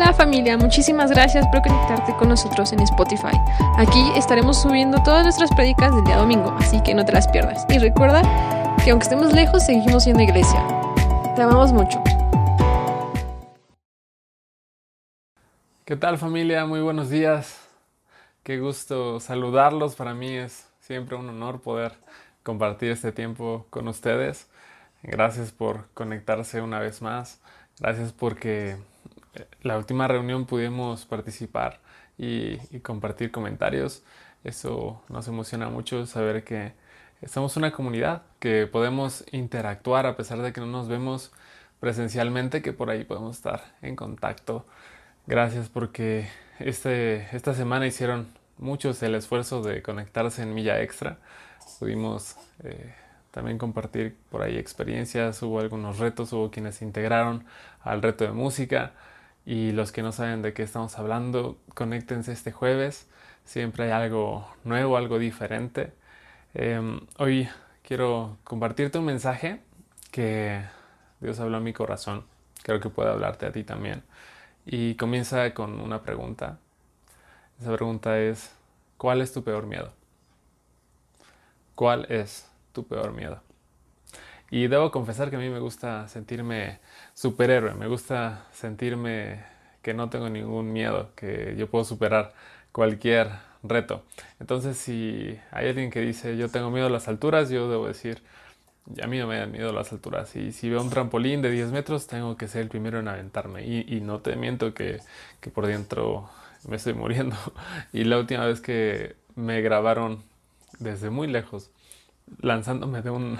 Hola familia, muchísimas gracias por conectarte con nosotros en Spotify. Aquí estaremos subiendo todas nuestras predicas del día domingo, así que no te las pierdas. Y recuerda que aunque estemos lejos, seguimos siendo iglesia. Te amamos mucho. ¿Qué tal familia? Muy buenos días. Qué gusto saludarlos. Para mí es siempre un honor poder compartir este tiempo con ustedes. Gracias por conectarse una vez más. Gracias porque la última reunión pudimos participar y, compartir comentarios. Eso nos emociona mucho saber que somos una comunidad, que podemos interactuar a pesar de que no nos vemos presencialmente, que por ahí podemos estar en contacto Gracias porque este, esta semana hicieron muchos el esfuerzo de conectarse en Milla Extra. Pudimos eh, también compartir por ahí experiencias, hubo algunos retos, hubo quienes se integraron al reto de música y los que no saben de qué estamos hablando, conéctense este jueves. Siempre hay algo nuevo, algo diferente. Eh, hoy quiero compartirte un mensaje que Dios habló a mi corazón. Creo que puede hablarte a ti también. Y comienza con una pregunta. Esa pregunta es, ¿cuál es tu peor miedo? ¿Cuál es tu peor miedo? Y debo confesar que a mí me gusta sentirme superhéroe, me gusta sentirme que no tengo ningún miedo, que yo puedo superar cualquier reto. Entonces, si hay alguien que dice yo tengo miedo a las alturas, yo debo decir, a mí no me dan miedo las alturas. Y si veo un trampolín de 10 metros, tengo que ser el primero en aventarme. Y, no te miento que, por dentro me estoy muriendo. Y la última vez que me grabaron desde muy lejos, lanzándome de, un,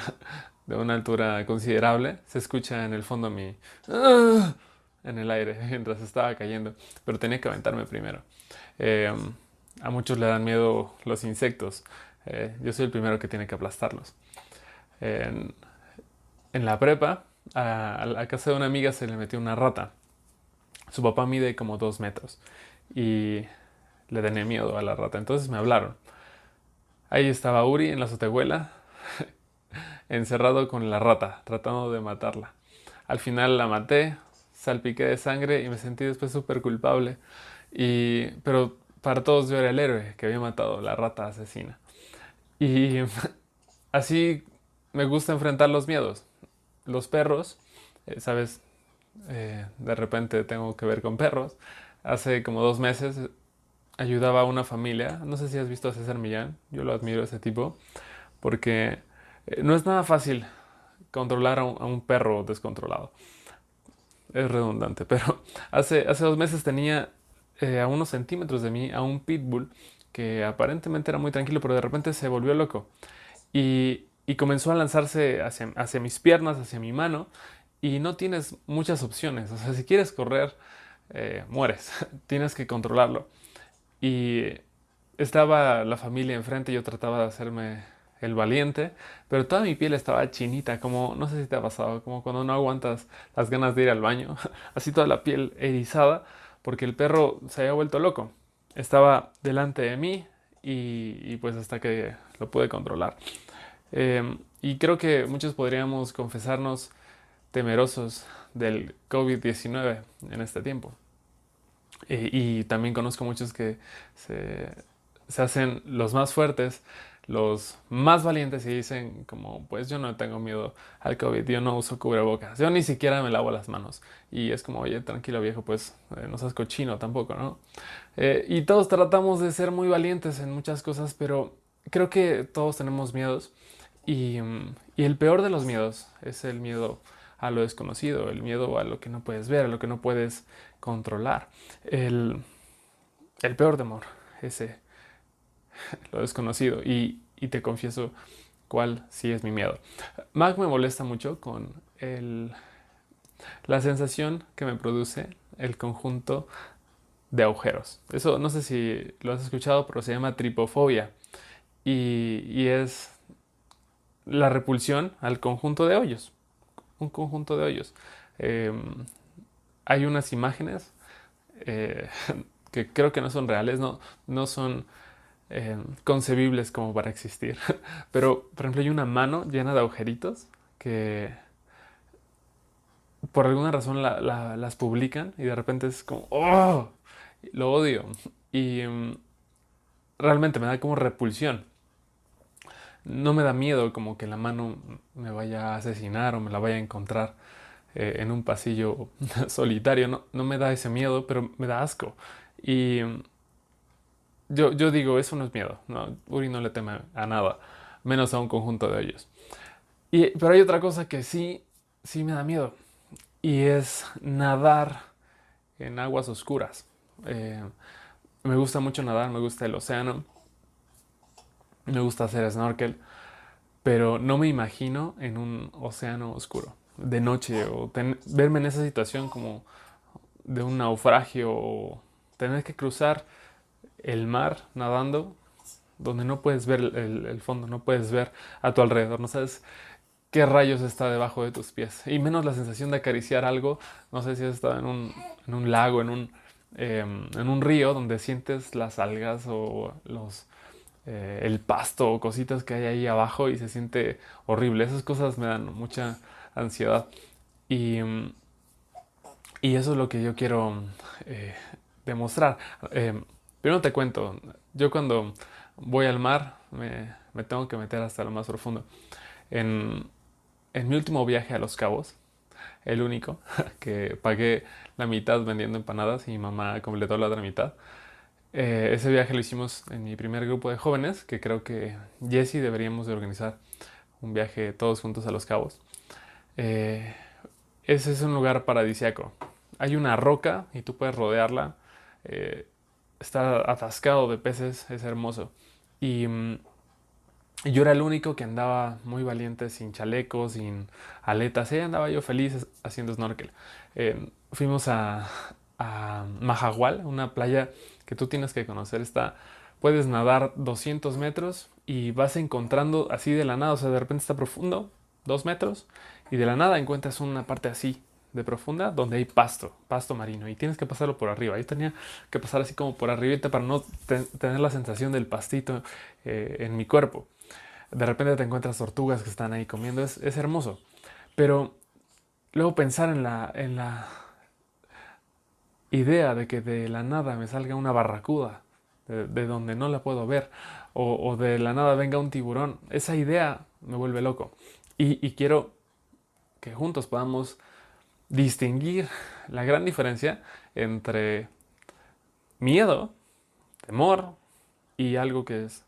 de una altura considerable, se escucha en el fondo mi... en el aire mientras estaba cayendo. Pero tenía que aventarme primero. Eh, a muchos le dan miedo los insectos. Eh, yo soy el primero que tiene que aplastarlos en, la prepa, a, la casa de una amiga se le metió una rata. Su papá mide como dos metros y le tenía miedo a la rata. Entonces me hablaron. Ahí estaba Uri en la azotehuela, encerrado con la rata, tratando de matarla. Al final la maté, salpiqué de sangre y me sentí después súper culpable. Y, pero para todos yo era el héroe que había matado a la rata asesina. Y así me gusta enfrentar los miedos. Los perros, eh, sabes, eh, de repente tengo que ver con perros. Hace como dos meses ayudaba a una familia, no sé si has visto a César Millán, yo lo admiro ese tipo, porque eh, no es nada fácil controlar a un, perro descontrolado. Es redundante, pero hace, hace dos meses tenía a unos centímetros de mí a un pitbull que aparentemente era muy tranquilo, pero de repente se volvió loco. Y y comenzó a lanzarse hacia, mis piernas, hacia mi mano, y no tienes muchas opciones. O sea, si quieres correr, eh, mueres, tienes que controlarlo. Y estaba la familia enfrente, yo trataba de hacerme el valiente, pero toda mi piel estaba chinita, como no sé si te ha pasado, como cuando no aguantas las ganas de ir al baño, así toda la piel erizada, porque el perro se había vuelto loco. Estaba delante de mí y, pues hasta que lo pude controlar. Em, y creo que muchos podríamos confesarnos temerosos del COVID-19 en este tiempo. E, y también conozco muchos que se, hacen los más fuertes, los más valientes y dicen como, pues yo no tengo miedo al COVID, yo no uso cubrebocas, yo ni siquiera me lavo las manos. Y es como, oye, tranquilo viejo, pues eh, no seas cochino tampoco, ¿no? Eh, y todos tratamos de ser muy valientes en muchas cosas, pero creo que todos tenemos miedos Mm, y, el peor de los miedos es el miedo a lo desconocido, el miedo a lo que no puedes ver, a lo que no puedes controlar. El, el peor temor, ese, lo desconocido. Y, y, te confieso cuál sí es mi miedo. Mac me molesta mucho con el, la sensación que me produce el conjunto de agujeros. Eso no sé si lo has escuchado, pero se llama tripofobia. Y, y es la repulsión al conjunto de hoyos. Un conjunto de hoyos. Em, hay unas imágenes eh, que creo que no son reales, no, no son em, concebibles como para existir. Pero, por ejemplo, hay una mano llena de agujeritos que por alguna razón las publican y de repente es como, ¡oh! Lo odio. Y mm, realmente me da como repulsión. No me da miedo como que la mano me vaya a asesinar o me la vaya a encontrar eh, en un pasillo solitario. No, no me da ese miedo, pero me da asco. Y mm, yo, yo digo, eso no es miedo. No, Uri no le teme a nada, menos a un conjunto de ellos. Y, pero hay otra cosa que sí, sí me da miedo. Y es nadar en aguas oscuras. Eh, me gusta mucho nadar, me gusta el océano, me gusta hacer snorkel, pero no me imagino en un océano oscuro de noche o verme en esa situación como de un naufragio o tener que cruzar el mar nadando donde no puedes ver el, fondo, no puedes ver a tu alrededor, no sabes qué rayos está debajo de tus pies. Y menos la sensación de acariciar algo, no sé si has estado en un, en un lago, en un, em, en un río donde sientes las algas o los, eh, el pasto o cositas que hay ahí abajo y se siente horrible. Esas cosas me dan mucha ansiedad. Y, em, y eso es lo que yo quiero eh, demostrar. Primero te cuento, yo cuando voy al mar me, tengo que meter hasta lo más profundo. En, mi último viaje a Los Cabos, el único, que pagué la mitad vendiendo empanadas y mi mamá completó la otra mitad. Eh, ese viaje lo hicimos en mi primer grupo de jóvenes, que creo que Jesse deberíamos de organizar un viaje todos juntos a Los Cabos. Eh, ese es un lugar paradisiaco. Hay una roca y tú puedes rodearla. Eh, está atascado de peces, es hermoso. Y, mm, yo era el único que andaba muy valiente, sin chalecos, sin aletas. Y andaba yo feliz haciendo snorkel. Eh, fuimos a, a Mahahual, una playa que tú tienes que conocer. Está, puedes nadar 200 metros y vas encontrando así de la nada. O sea, de repente está profundo, 2 metros, y de la nada encuentras una parte así de profunda donde hay pasto, pasto marino y tienes que pasarlo por arriba. Ahí tenía que pasar así como por arriba para no tener la sensación del pastito eh, en mi cuerpo. De repente te encuentras tortugas que están ahí comiendo, es, hermoso. Pero luego pensar en la, en la idea de que de la nada me salga una barracuda, de, donde no la puedo ver, o, de la nada venga un tiburón, esa idea me vuelve loco. Y, y quiero que juntos podamos distinguir la gran diferencia entre miedo, temor y algo que es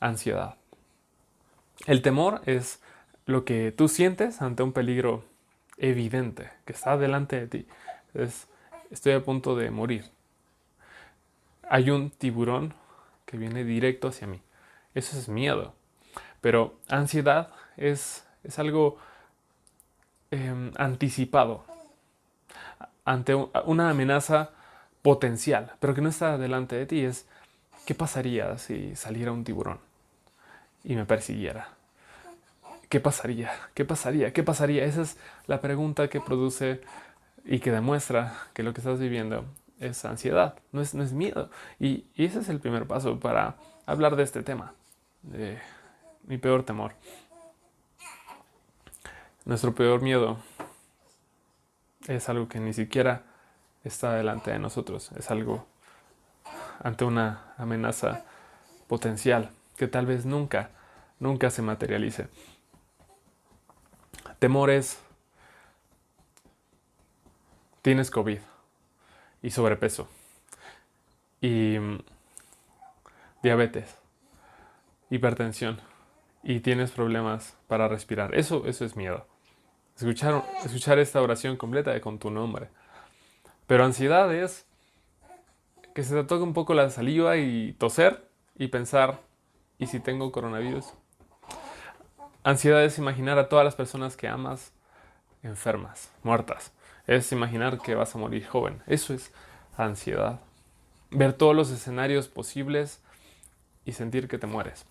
ansiedad. El temor es lo que tú sientes ante un peligro evidente que está delante de ti. Es, estoy a punto de morir. Hay un tiburón que viene directo hacia mí. Eso es miedo. Pero ansiedad es, es algo em, anticipado ante una amenaza potencial, pero que no está delante de ti, es ¿qué pasaría si saliera un tiburón y me persiguiera? ¿Qué pasaría? ¿Qué pasaría? ¿Qué pasaría? Esa es la pregunta que produce y que demuestra que lo que estás viviendo es ansiedad, no es, no es miedo. Y, y ese es el primer paso para hablar de este tema, de mi peor temor. Nuestro peor miedo es algo que ni siquiera está delante de nosotros, es algo ante una amenaza potencial que tal vez nunca, nunca se materialice. Temores, tienes COVID y sobrepeso y mm, diabetes, hipertensión y tienes problemas para respirar. Eso, eso es miedo. Escuchar, escuchar esta oración completa con tu nombre. Pero ansiedad es que se te toque un poco la saliva y toser y pensar, ¿y si tengo coronavirus? Ansiedad es imaginar a todas las personas que amas enfermas, muertas. Es imaginar que vas a morir joven. Eso es ansiedad. Ver todos los escenarios posibles y sentir que te mueres.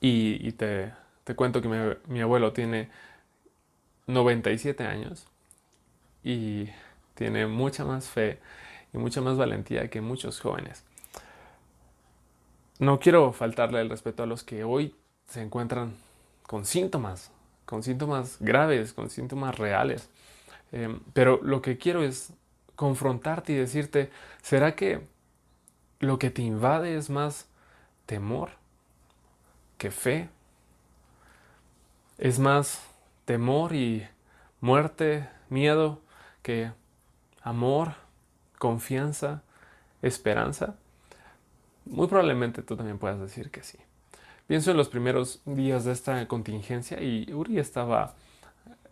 Y, te, cuento que mi abuelo tiene 97 años y tiene mucha más fe y mucha más valentía que muchos jóvenes. No quiero faltarle el respeto a los que hoy se encuentran con síntomas con síntomas graves, con síntomas reales. Em, pero lo que quiero es confrontarte y decirte, ¿será que lo que te invade es más temor que fe? ¿Es más temor y muerte, miedo que amor, confianza, esperanza? Muy probablemente tú también puedas decir que sí. Pienso en los primeros días de esta contingencia y Uri estaba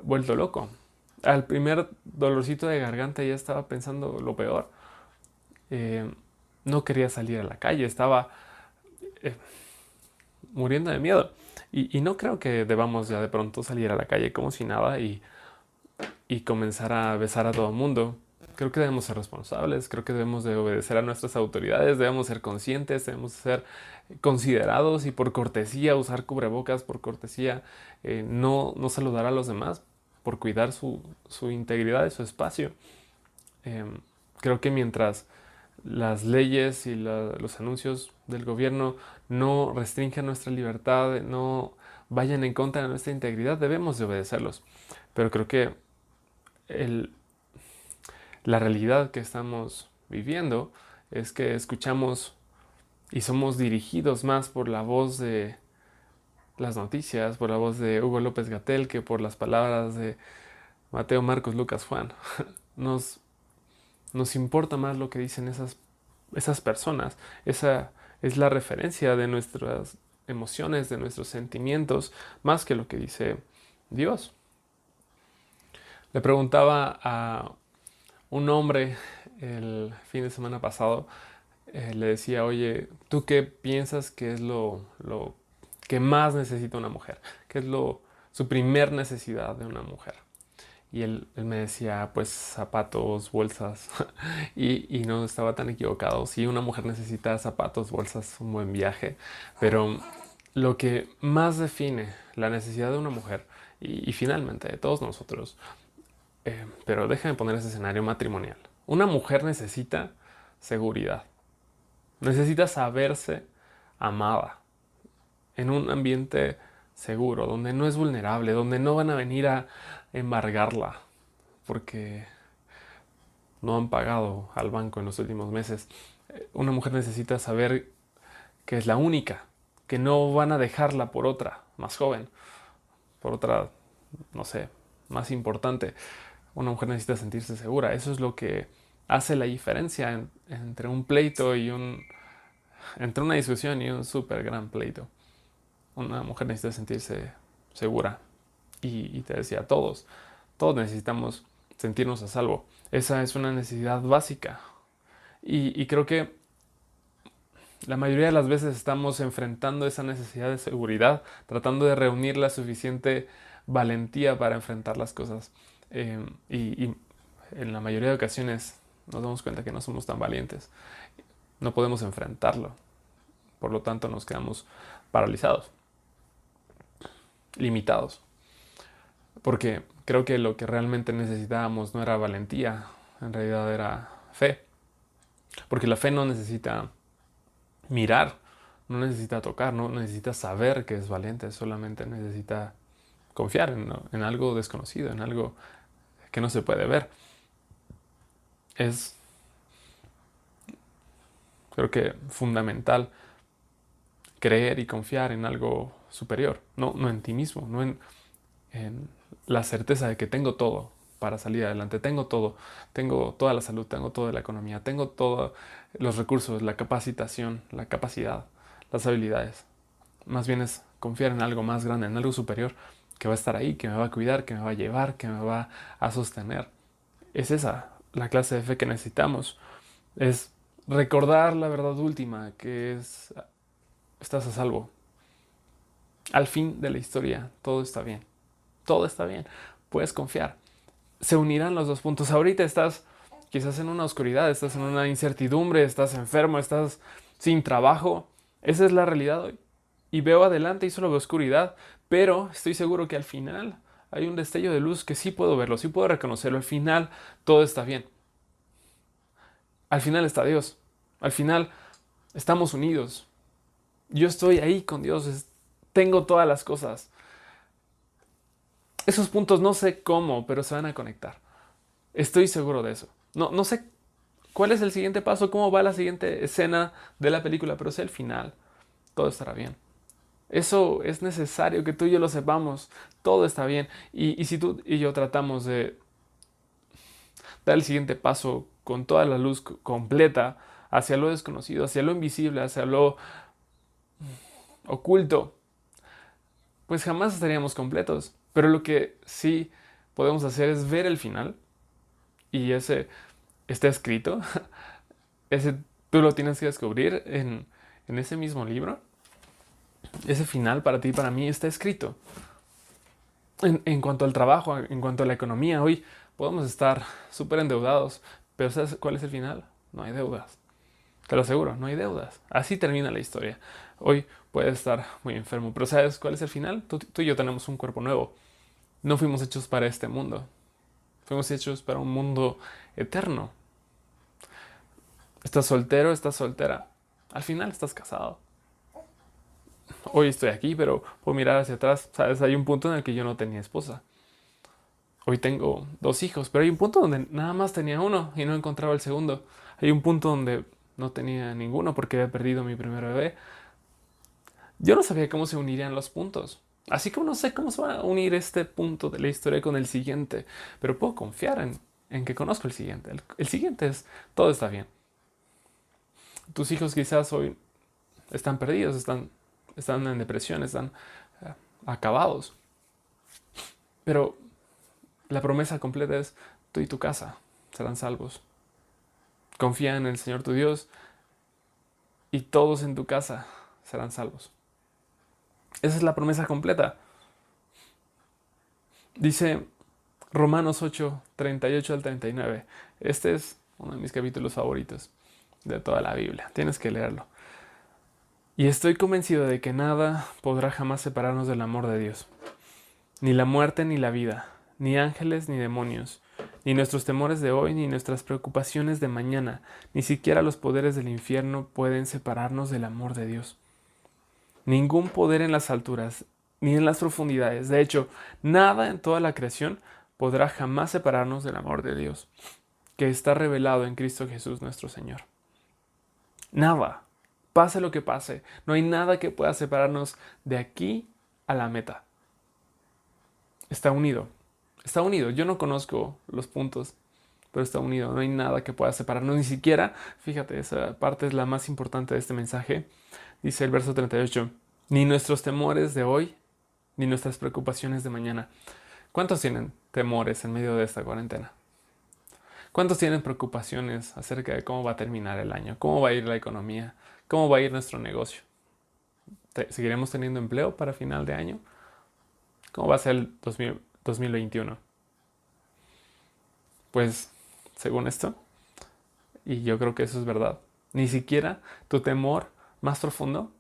vuelto loco. Al primer dolorcito de garganta ya estaba pensando lo peor. Eh, no quería salir a la calle, estaba eh, muriendo de miedo. Y, no creo que debamos ya de pronto salir a la calle como si nada y, y comenzar a besar a todo mundo creo que debemos ser responsables, creo que debemos de obedecer a nuestras autoridades, debemos ser conscientes, debemos ser considerados y por cortesía usar cubrebocas, por cortesía eh, no, no saludar a los demás, por cuidar su, integridad y su espacio. Em, creo que mientras las leyes y los anuncios del gobierno no restringen nuestra libertad, no vayan en contra de nuestra integridad, debemos de obedecerlos. Pero creo que el, la realidad que estamos viviendo es que escuchamos y somos dirigidos más por la voz de las noticias, por la voz de Hugo López Gatel que por las palabras de Mateo, Marcos, Lucas, Juan. Nos, nos importa más lo que dicen esas, esas personas. Esa es la referencia de nuestras emociones, de nuestros sentimientos, más que lo que dice Dios. Le preguntaba a un hombre el fin de semana pasado eh, le decía, oye, ¿tú qué piensas que es lo, lo que más necesita una mujer? ¿Qué es lo, su primer necesidad de una mujer? Y él, me decía, pues zapatos, bolsas. y, y, no estaba tan equivocado. Sí, una mujer necesita zapatos, bolsas, un buen viaje. Pero lo que más define la necesidad de una mujer, y, y finalmente de todos nosotros, eh, pero déjame poner ese escenario matrimonial. Una mujer necesita seguridad. Necesita saberse amada en un ambiente seguro, donde no es vulnerable, donde no van a venir a embargarla porque no han pagado al banco en los últimos meses. Eh, una mujer necesita saber que es la única, que no van a dejarla por otra más joven, por otra, no sé, más importante una mujer necesita sentirse segura. Eso es lo que hace la diferencia entre un pleito y un... entre una discusión y un súper gran pleito. Una mujer necesita sentirse segura. Y, te decía, todos, todos necesitamos sentirnos a salvo. Esa es una necesidad básica. Y, y creo que la mayoría de las veces estamos enfrentando esa necesidad de seguridad, tratando de reunir la suficiente valentía para enfrentar las cosas. Em, y, en la mayoría de ocasiones nos damos cuenta que no somos tan valientes. No podemos enfrentarlo. Por lo tanto, nos quedamos paralizados, limitados. Porque creo que lo que realmente necesitábamos no era valentía, en realidad era fe. Porque la fe no necesita mirar, no necesita tocar, no necesita saber que es valiente, solamente necesita confiar en, en algo desconocido, en algo que no se puede ver. Es, creo que fundamental creer y confiar en algo superior, no, no en ti mismo, no en, en la certeza de que tengo todo para salir adelante, tengo todo, tengo toda la salud, tengo toda la economía, tengo todos los recursos, la capacitación, la capacidad, las habilidades. Más bien es confiar en algo más grande, en algo superior que va a estar ahí, que me va a cuidar, que me va a llevar, que me va a sostener. Es esa la clase de fe que necesitamos. Es recordar la verdad última, que es, estás a salvo. Al fin de la historia, todo está bien. Todo está bien. Puedes confiar. Se unirán los dos puntos. Ahorita estás quizás en una oscuridad, estás en una incertidumbre, estás enfermo, estás sin trabajo. Esa es la realidad hoy. Y veo adelante y solo veo oscuridad, pero estoy seguro que al final hay un destello de luz que sí puedo verlo, sí puedo reconocerlo. Al final todo está bien. Al final está Dios. Al final estamos unidos. Yo estoy ahí con Dios. Tengo todas las cosas. Esos puntos no sé cómo, pero se van a conectar. Estoy seguro de eso. No, no sé cuál es el siguiente paso, cómo va la siguiente escena de la película, pero sé el final. Todo estará bien. Eso es necesario que tú y yo lo sepamos. Todo está bien. Y, y si tú y yo tratamos de dar el siguiente paso con toda la luz completa hacia lo desconocido, hacia lo invisible, hacia lo oculto, pues jamás estaríamos completos. Pero lo que sí podemos hacer es ver el final y ese está escrito, ese tú lo tienes que descubrir en, en ese mismo libro. Ese final para ti para mí está escrito. En, en, cuanto al trabajo, en cuanto a la economía, hoy podemos estar súper endeudados, pero ¿sabes cuál es el final? No hay deudas. Te lo aseguro, no hay deudas. Así termina la historia. Hoy puedes estar muy enfermo, pero ¿sabes cuál es el final? Tú y yo tenemos un cuerpo nuevo. No fuimos hechos para este mundo. Fuimos hechos para un mundo eterno. Estás soltero, estás soltera. Al final estás casado. Hoy estoy aquí, pero puedo mirar hacia atrás. Sabes, hay un punto en el que yo no tenía esposa. Hoy tengo dos hijos, pero hay un punto donde nada más tenía uno y no encontraba el segundo. Hay un punto donde no tenía ninguno porque había perdido mi primer bebé. Yo no sabía cómo se unirían los puntos. Así como no sé cómo se va a unir este punto de la historia con el siguiente, pero puedo confiar en, que conozco el siguiente. El, siguiente es, todo está bien. Tus hijos quizás hoy están perdidos, están, están en depresión, están uh, acabados. Pero la promesa completa es, tú y tu casa serán salvos. Confía en el Señor tu Dios y todos en tu casa serán salvos. Esa es la promesa completa. Dice Romanos 8, 38 al 39. Este es uno de mis capítulos favoritos de toda la Biblia. Tienes que leerlo. Y estoy convencido de que nada podrá jamás separarnos del amor de Dios. Ni la muerte ni la vida, ni ángeles ni demonios ni nuestros temores de hoy, ni nuestras preocupaciones de mañana, ni siquiera los poderes del infierno pueden separarnos del amor de Dios. Ningún poder en las alturas, ni en las profundidades, de hecho, nada en toda la creación podrá jamás separarnos del amor de Dios, que está revelado en Cristo Jesús nuestro Señor. Nada, pase lo que pase, no hay nada que pueda separarnos de aquí a la meta. Está unido está unido. Yo no conozco los puntos, pero está unido. No hay nada que pueda separarnos, ni siquiera, fíjate, esa parte es la más importante de este mensaje. Dice el verso 38, ni nuestros temores de hoy, ni nuestras preocupaciones de mañana. ¿Cuántos tienen temores en medio de esta cuarentena? ¿Cuántos tienen preocupaciones acerca de cómo va a terminar el año? ¿Cómo va a ir la economía? ¿Cómo va a ir nuestro negocio? ¿Seguiremos teniendo empleo para final de año? ¿Cómo va a ser el 2020? 2021. Pues, según esto, y yo creo que eso es verdad, ni siquiera tu temor más profundo,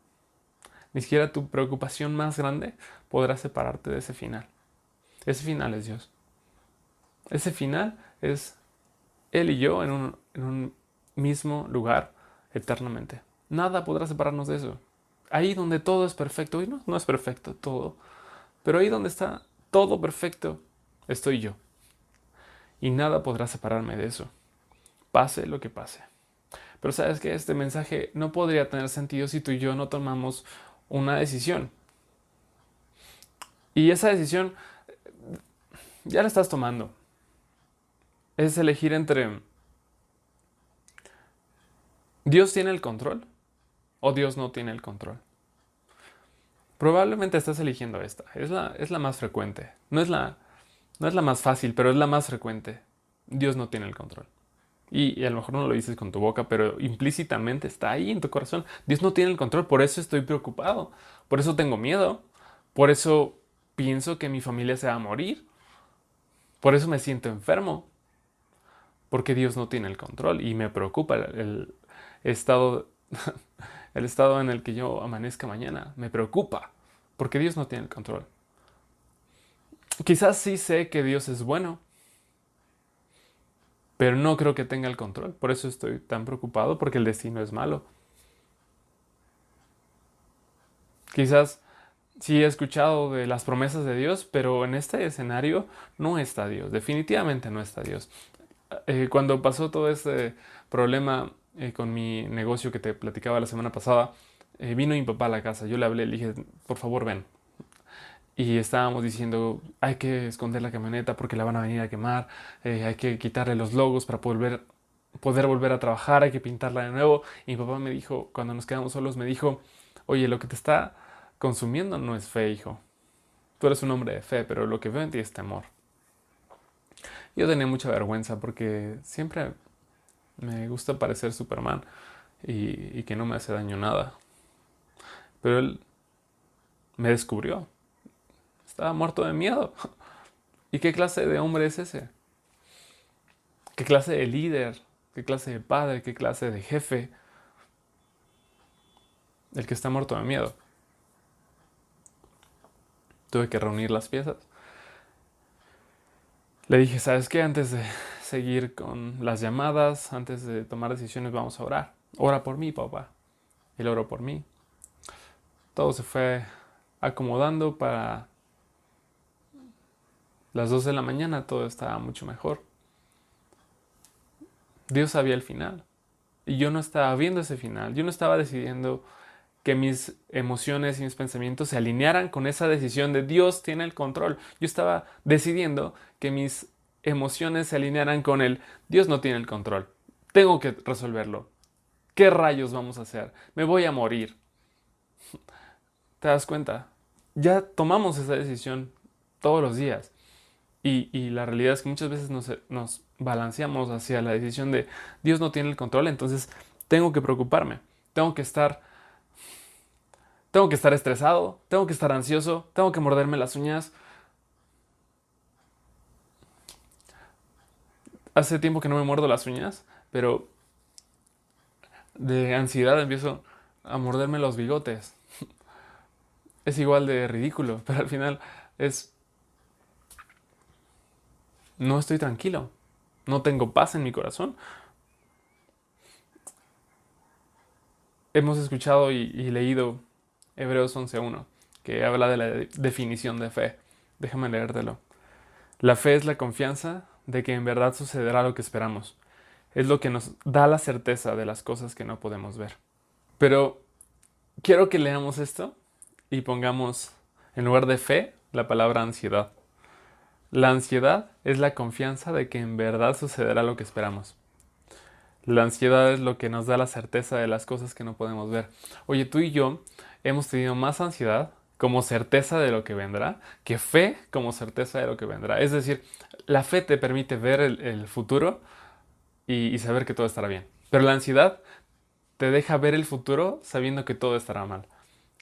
ni siquiera tu preocupación más grande podrá separarte de ese final. Ese final es Dios. Ese final es Él y yo en un, mismo lugar eternamente. Nada podrá separarnos de eso. Ahí donde todo es perfecto, y no, no es perfecto todo, pero ahí donde está todo perfecto, estoy yo. Y nada podrá separarme de eso, pase lo que pase. Pero sabes que este mensaje no podría tener sentido si tú y yo no tomamos una decisión. Y esa decisión ya la estás tomando. Es elegir entre Dios tiene el control o Dios no tiene el control. Probablemente estás eligiendo esta. Es la, es la más frecuente. No es la, no es la más fácil, pero es la más frecuente. Dios no tiene el control. Y, a lo mejor no lo dices con tu boca, pero implícitamente está ahí en tu corazón. Dios no tiene el control, por eso estoy preocupado. Por eso tengo miedo. Por eso pienso que mi familia se va a morir. Por eso me siento enfermo. Porque Dios no tiene el control y me preocupa el, el estado el estado en el que yo amanezca mañana. Me preocupa, porque Dios no tiene el control. Quizás sí sé que Dios es bueno, pero no creo que tenga el control. Por eso estoy tan preocupado, porque el destino es malo. Quizás sí he escuchado de las promesas de Dios, pero en este escenario no está Dios, definitivamente no está Dios. Eh, cuando pasó todo este problema eh, con mi negocio que te platicaba la semana pasada, eh, vino mi papá a la casa, yo le hablé, le dije, por favor ven. Y estábamos diciendo, hay que esconder la camioneta porque la van a venir a quemar, hay que quitarle los logos para poder, poder volver a trabajar, hay que pintarla de nuevo. Y mi papá me dijo, cuando nos quedamos solos, me dijo, oye, lo que te está consumiendo no es fe, hijo. Tú eres un hombre de fe, pero lo que veo en ti es temor. Yo tenía mucha vergüenza porque siempre me gusta parecer Superman y, que no me hace daño nada. Pero él me descubrió. Estaba muerto de miedo. ¿Y qué clase de hombre es ese? ¿Qué clase de líder? ¿Qué clase de padre? ¿Qué clase de jefe? El que está muerto de miedo. Tuve que reunir las piezas. Le dije, ¿sabes qué? Antes de seguir con las llamadas, antes de tomar decisiones, vamos a orar. Ora por mí, papá. Él oró por mí. Todo se fue acomodando para las 2 de la mañana, todo estaba mucho mejor. Dios sabía el final. Y yo no estaba viendo ese final. Yo no estaba decidiendo que mis emociones y mis pensamientos se alinearan con esa decisión de Dios tiene el control. Yo estaba decidiendo que mis emociones se alinearan con el Dios no tiene el control. Tengo que resolverlo. ¿Qué rayos vamos a hacer? Me voy a morir. ¿Te das cuenta? Ya tomamos esa decisión todos los días. Y, la realidad es que muchas veces nos, nos balanceamos hacia la decisión de Dios no tiene el control, entonces tengo que preocuparme. Tengo que estar tengo que estar estresado, tengo que estar ansioso, tengo que morderme las uñas. Hace tiempo que no me muerdo las uñas, pero de ansiedad empiezo a morderme los bigotes. Es igual de ridículo, pero al final es... No estoy tranquilo, no tengo paz en mi corazón. Hemos escuchado y, leído Hebreos 11.1, que habla de la definición de fe. Déjame leértelo. La fe es la confianza de que en verdad sucederá lo que esperamos. Es lo que nos da la certeza de las cosas que no podemos ver. Pero quiero que leamos esto y pongamos en lugar de fe la palabra ansiedad. La ansiedad es la confianza de que en verdad sucederá lo que esperamos. La ansiedad es lo que nos da la certeza de las cosas que no podemos ver. Oye, tú y yo hemos tenido más ansiedad como certeza de lo que vendrá que fe como certeza de lo que vendrá. Es decir, la fe te permite ver el, futuro y, saber que todo estará bien. Pero la ansiedad te deja ver el futuro sabiendo que todo estará mal.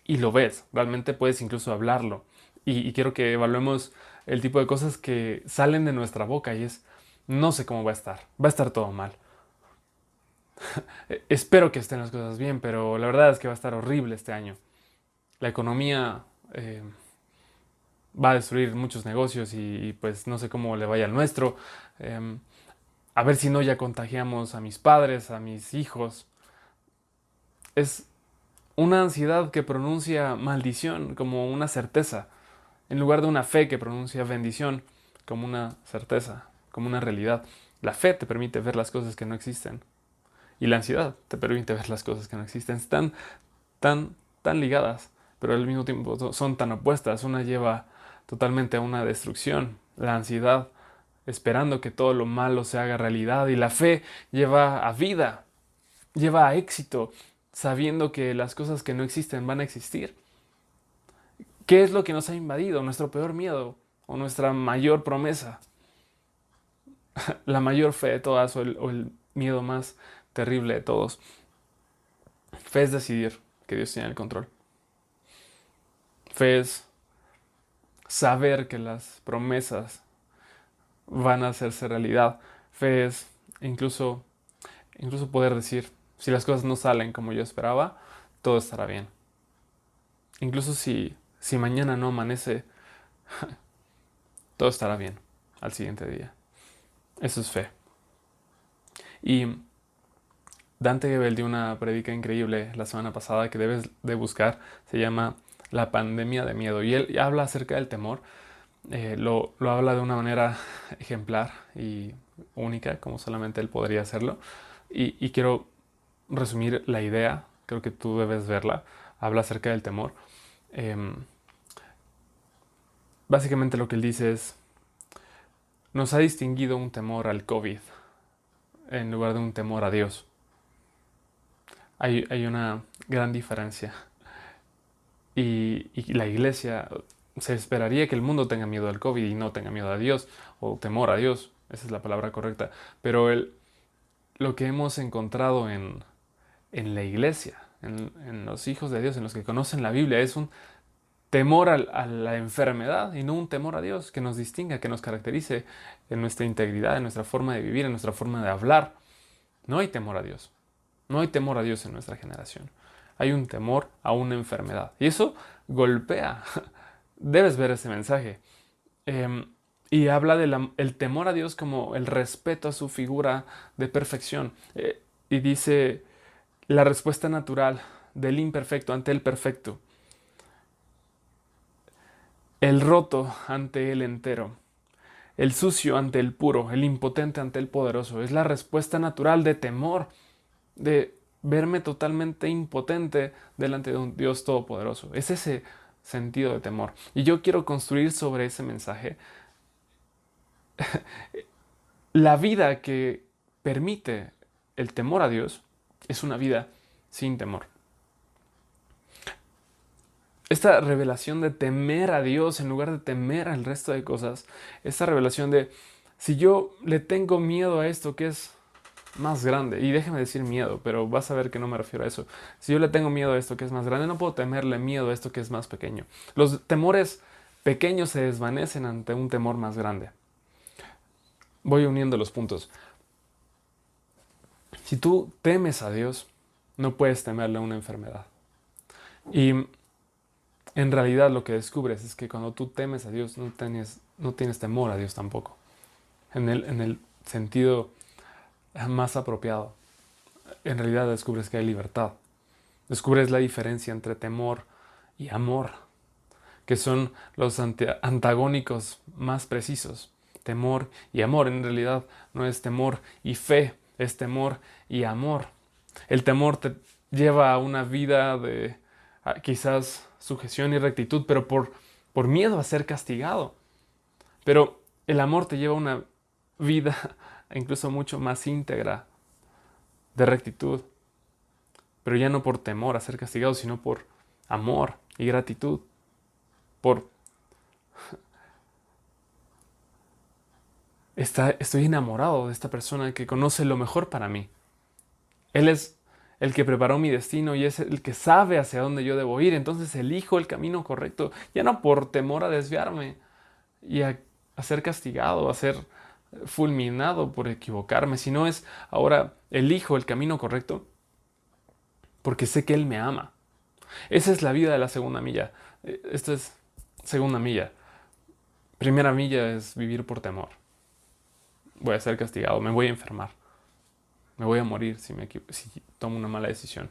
Y lo ves, realmente puedes incluso hablarlo. Y, y, quiero que evaluemos el tipo de cosas que salen de nuestra boca y es, no sé cómo va a estar, va a estar todo mal. Espero que estén las cosas bien, pero la verdad es que va a estar horrible este año la economía eh, va a destruir muchos negocios y, pues no sé cómo le vaya al nuestro. Em, a ver si no ya contagiamos a mis padres, a mis hijos. Es una ansiedad que pronuncia maldición como una certeza, en lugar de una fe que pronuncia bendición como una certeza, como una realidad. La fe te permite ver las cosas que no existen. Y la ansiedad te permite ver las cosas que no existen. Están tan, tan ligadas pero al mismo tiempo son tan opuestas. Una lleva totalmente a una destrucción, la ansiedad, esperando que todo lo malo se haga realidad, y la fe lleva a vida, lleva a éxito, sabiendo que las cosas que no existen van a existir. ¿Qué es lo que nos ha invadido? Nuestro peor miedo o nuestra mayor promesa. la mayor fe de todas o el, o el miedo más terrible de todos. Fe es decidir que Dios tiene el control. Fe es saber que las promesas van a hacerse realidad. Fe es incluso, incluso poder decir, si las cosas no salen como yo esperaba, todo estará bien. Incluso si, si mañana no amanece, todo estará bien al siguiente día. Eso es fe. Y Dante Gebel dio una predica increíble la semana pasada que debes de buscar. Se llama la pandemia de miedo. Y él habla acerca del temor, eh, lo, lo, habla de una manera ejemplar y única, como solamente él podría hacerlo. Y, y, quiero resumir la idea, creo que tú debes verla, habla acerca del temor. Eh, básicamente lo que él dice es, nos ha distinguido un temor al COVID en lugar de un temor a Dios. Hay, hay una gran diferencia. Y, y, la iglesia se esperaría que el mundo tenga miedo al COVID y no tenga miedo a Dios o temor a Dios. Esa es la palabra correcta. Pero el, lo que hemos encontrado en, en la iglesia, en, los hijos de Dios, en los que conocen la Biblia, es un temor a, la enfermedad y no un temor a Dios que nos distinga, que nos caracterice en nuestra integridad, en nuestra forma de vivir, en nuestra forma de hablar. No hay temor a Dios. No hay temor a Dios en nuestra generación. Hay un temor a una enfermedad. Y eso golpea. Debes ver ese mensaje. Eh, y habla del temor a Dios como el respeto a su figura de perfección. Eh, y dice la respuesta natural del imperfecto ante el perfecto el roto ante el entero, el sucio ante el puro, el impotente ante el poderoso. Es la respuesta natural de temor, de verme totalmente impotente delante de un Dios todopoderoso. Es ese sentido de temor. Y yo quiero construir sobre ese mensaje la vida que permite el temor a Dios es una vida sin temor esta revelación de temer a Dios en lugar de temer al resto de cosas, esta revelación de si yo le tengo miedo a esto que es más grande, y déjeme decir miedo, pero vas a ver que no me refiero a eso. Si yo le tengo miedo a esto que es más grande, no puedo temerle miedo a esto que es más pequeño. Los temores pequeños se desvanecen ante un temor más grande. Voy uniendo los puntos. Si tú temes a Dios, no puedes temerle una enfermedad. Y en realidad lo que descubres es que cuando tú temes a Dios no tienes, no tienes temor a Dios tampoco. En el, en el sentido más apropiado. En realidad descubres que hay libertad. Descubres la diferencia entre temor y amor, que son los antagónicos más precisos. Temor y amor. En realidad no es temor y fe, es temor y amor. El temor te lleva a una vida de quizás sujeción y rectitud, pero por, por miedo a ser castigado. Pero el amor te lleva a una vida incluso mucho más íntegra de rectitud, pero ya no por temor a ser castigado, sino por amor y gratitud, por... Estoy enamorado de esta persona que conoce lo mejor para mí. Él es el que preparó mi destino y es el que sabe hacia dónde yo debo ir. Entonces elijo el camino correcto, ya no por temor a desviarme y a, ser castigado, a ser fulminado por equivocarme, sino es ahora elijo el camino correcto porque sé que Él me ama. Esa es la vida de la segunda milla. Eh, esto es segunda milla. Primera milla es vivir por temor. Voy a ser castigado, me voy a enfermar. Me voy a morir si, me, tomo una mala decisión.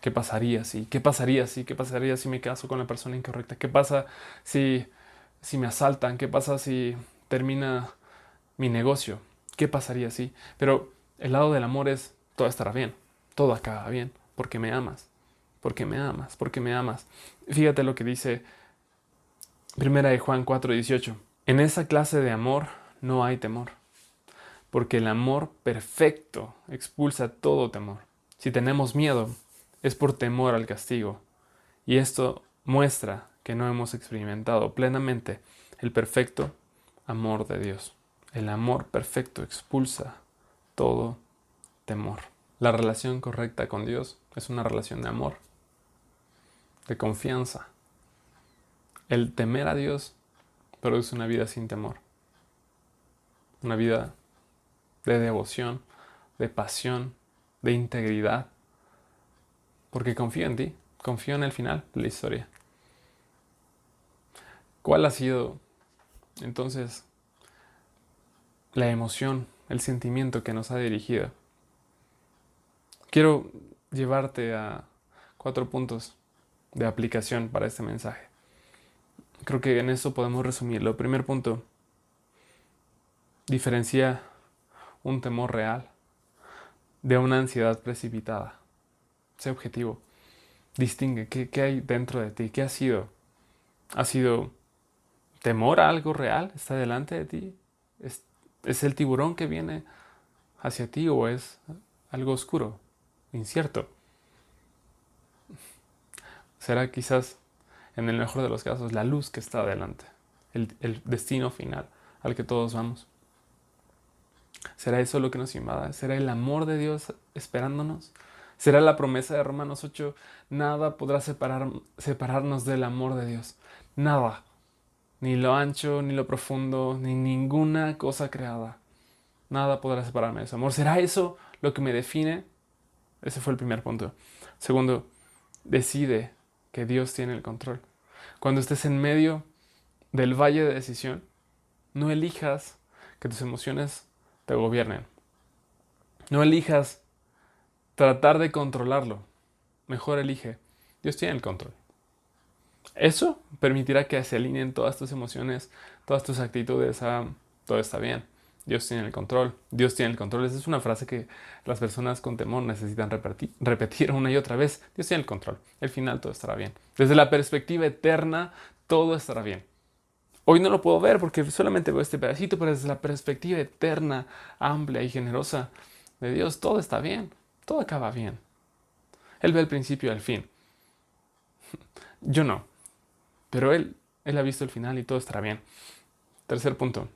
¿Qué pasaría si? ¿Qué pasaría si? ¿Qué pasaría si me caso con la persona incorrecta? ¿Qué pasa si, si me asaltan? ¿Qué pasa si termina mi negocio? ¿Qué pasaría si? Pero el lado del amor es todo estará bien, todo acaba bien, porque me amas, porque me amas, porque me amas. Fíjate lo que dice Primera de Juan 4:18. En esa clase de amor no hay temor porque el amor perfecto expulsa todo temor. Si tenemos miedo, es por temor al castigo, y esto muestra que no hemos experimentado plenamente el perfecto amor de Dios. El amor perfecto expulsa todo temor. La relación correcta con Dios es una relación de amor, de confianza. El temer a Dios produce una vida sin temor, una vida de devoción, de pasión, de integridad. Porque confío en ti, confío en el final de la historia. ¿Cuál ha sido entonces la emoción, el sentimiento que nos ha dirigido? Quiero llevarte a cuatro puntos de aplicación para este mensaje. Creo que en eso podemos resumirlo. Primer punto, diferencia un temor real de una ansiedad precipitada. Sé objetivo. Distingue qué, qué hay dentro de ti, qué ha sido. ¿Ha sido temor a algo real? ¿Está delante de ti? ¿Es, ¿Es el tiburón que viene hacia ti o es algo oscuro, incierto? Será quizás, en el mejor de los casos, la luz que está adelante, el, el destino final al que todos vamos. ¿Será eso lo que nos invada? ¿Será el amor de Dios esperándonos? ¿Será la promesa de Romanos 8? Nada podrá separar, separarnos del amor de Dios. Nada. Ni lo ancho, ni lo profundo, ni ninguna cosa creada. Nada podrá separarme de ese amor. ¿Será eso lo que me define? Ese fue el primer punto. Segundo, decide que Dios tiene el control. Cuando estés en medio del valle de decisión, no elijas que tus emociones te gobiernen. No elijas tratar de controlarlo. Mejor elige, Dios tiene el control. Eso permitirá que se alineen todas tus emociones, todas tus actitudes a todo está bien. Dios tiene el control. Dios tiene el control. Esa es una frase que las personas con temor necesitan repetir, repetir una y otra vez. Dios tiene el control. El final todo estará bien. Desde la perspectiva eterna, todo estará bien. Hoy no lo puedo ver porque solamente veo este pedacito, pero desde la perspectiva eterna, amplia y generosa de Dios, todo está bien, todo acaba bien. Él ve el principio y el fin. Yo no, pero Él, Él ha visto el final y todo estará bien. Tercer punto,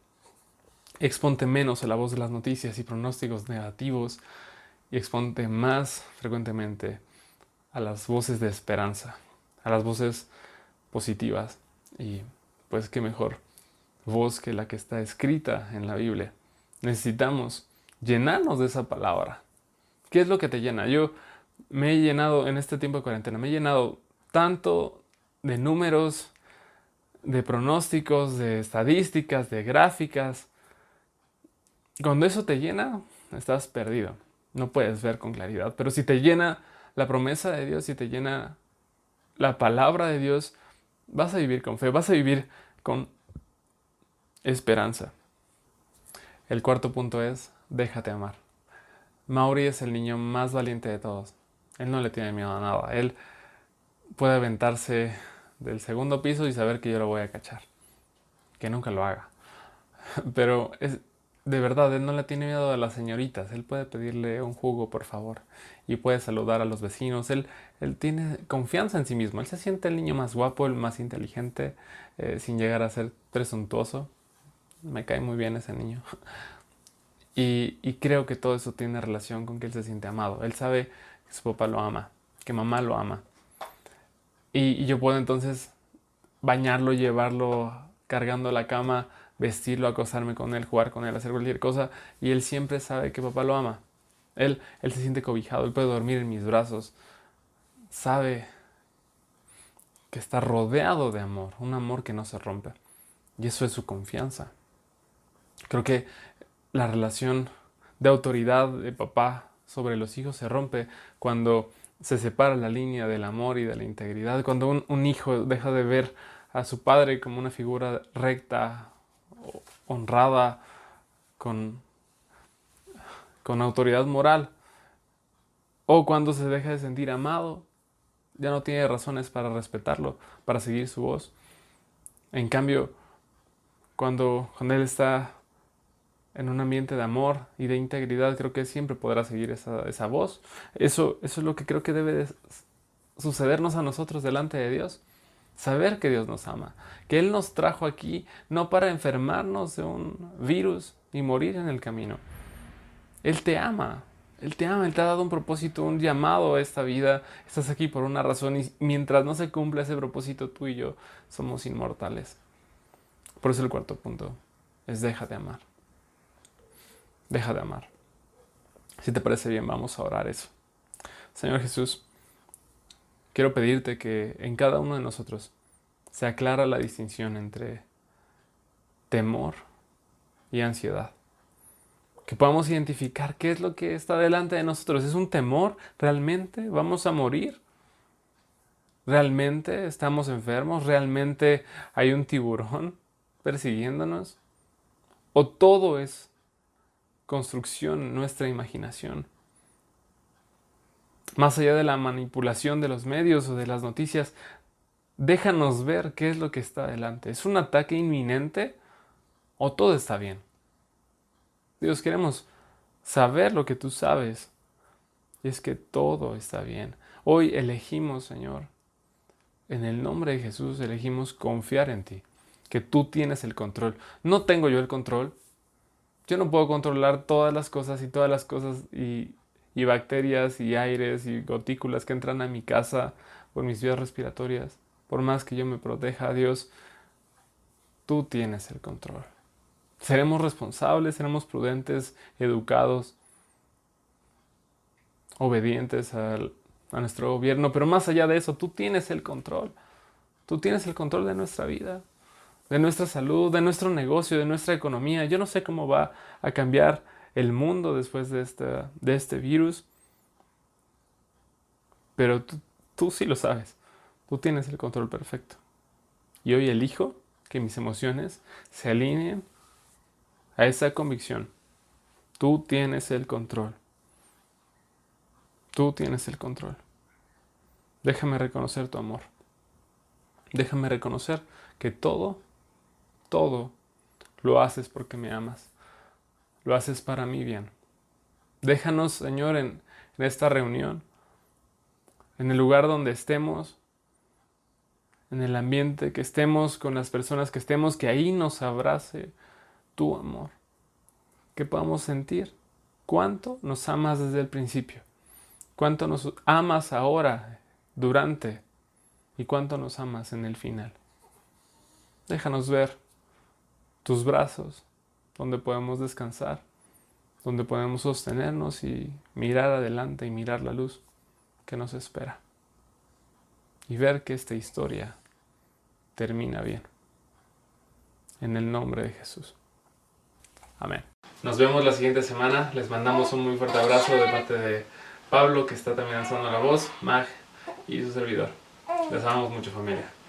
exponte menos a la voz de las noticias y pronósticos negativos y exponte más frecuentemente a las voces de esperanza, a las voces positivas y pues qué mejor voz que la que está escrita en la Biblia. Necesitamos llenarnos de esa palabra. ¿Qué es lo que te llena? Yo me he llenado en este tiempo de cuarentena, me he llenado tanto de números, de pronósticos, de estadísticas, de gráficas. Cuando eso te llena, estás perdido. No puedes ver con claridad. Pero si te llena la promesa de Dios, si te llena la palabra de Dios, vas a vivir con fe, vas a vivir con esperanza. El cuarto punto es, déjate amar. Mauri es el niño más valiente de todos. Él no le tiene miedo a nada. Él puede aventarse del segundo piso y saber que yo lo voy a cachar. Que nunca lo haga. Pero es, de verdad, él no le tiene miedo a las señoritas. Él puede pedirle un jugo, por favor. Y puede saludar a los vecinos. Él, él tiene confianza en sí mismo. Él se siente el niño más guapo, el más inteligente, eh, sin llegar a ser presuntuoso. Me cae muy bien ese niño. Y, y creo que todo eso tiene relación con que él se siente amado. Él sabe que su papá lo ama, que mamá lo ama. Y, yo puedo entonces bañarlo, llevarlo cargando la cama vestirlo, acostarme con él, jugar con él, hacer cualquier cosa. Y él siempre sabe que papá lo ama. Él, él se siente cobijado, él puede dormir en mis brazos. Sabe que está rodeado de amor, un amor que no se rompe. Y eso es su confianza. Creo que la relación de autoridad de papá sobre los hijos se rompe cuando se separa la línea del amor y de la integridad, cuando un hijo deja de ver a su padre como una figura recta, honrada, con, con autoridad moral. O cuando se deja de sentir amado, ya no tiene razones para respetarlo, para seguir su voz. En cambio, cuando, cuando él está en un ambiente de amor y de integridad, creo que siempre podrá seguir esa, esa voz. Eso, eso es lo que creo que debe de sucedernos a nosotros delante de Dios saber que Dios nos ama, que Él nos trajo aquí no para enfermarnos de un virus y morir en el camino. Él te ama, Él te ama, Él te ha dado un propósito, un llamado a esta vida. Estás aquí por una razón y mientras no se cumpla ese propósito, tú y yo somos inmortales. Por eso el cuarto punto es deja de amar. Deja de amar. Si te parece bien, vamos a orar eso. Señor Jesús, quiero pedirte que en cada uno de nosotros se aclara la distinción entre temor y ansiedad. Que podamos identificar qué es lo que está delante de nosotros. ¿Es un temor realmente? ¿Vamos a morir? ¿Realmente estamos enfermos? ¿Realmente hay un tiburón persiguiéndonos? ¿O todo es construcción, nuestra imaginación? Más allá de la manipulación de los medios o de las noticias, déjanos ver qué es lo que está adelante. ¿Es un ataque inminente o todo está bien? Dios, queremos saber lo que tú sabes. Y es que todo está bien. Hoy elegimos, Señor, en el nombre de Jesús elegimos confiar en ti, que tú tienes el control. No tengo yo el control. Yo no puedo controlar todas las cosas y todas las cosas y, y bacterias y aires y gotículas que entran a mi casa por mis vías respiratorias. Por más que yo me proteja, Dios, tú tienes el control. Seremos responsables, seremos prudentes, educados, obedientes al, a nuestro gobierno, pero más allá de eso, tú tienes el control. Tú tienes el control de nuestra vida, de nuestra salud, de nuestro negocio, de nuestra economía. Yo no sé cómo va a cambiar el mundo después de este, de este virus, pero tú, tú sí lo sabes. Tú tienes el control perfecto. Y hoy elijo que mis emociones se alineen a esa convicción. Tú tienes el control. Tú tienes el control. Déjame reconocer tu amor. Déjame reconocer que todo, todo lo haces porque me amas. Lo haces para mi bien. Déjanos, Señor, en, en esta reunión, en el lugar donde estemos, en el ambiente que estemos, con las personas que estemos, que ahí nos abrace tu amor. Que podamos sentir cuánto nos amas desde el principio cuánto nos amas ahora, durante, y cuánto nos amas en el final. Déjanos ver tus brazos, donde podemos descansar, donde podemos sostenernos y mirar adelante y mirar la luz que nos espera. Y ver que esta historia termina bien. En el nombre de Jesús. Amén. Nos vemos la siguiente semana. Les mandamos un muy fuerte abrazo de parte de Pablo, que está también alzando la voz, Mag y su servidor. Les amamos mucho familia.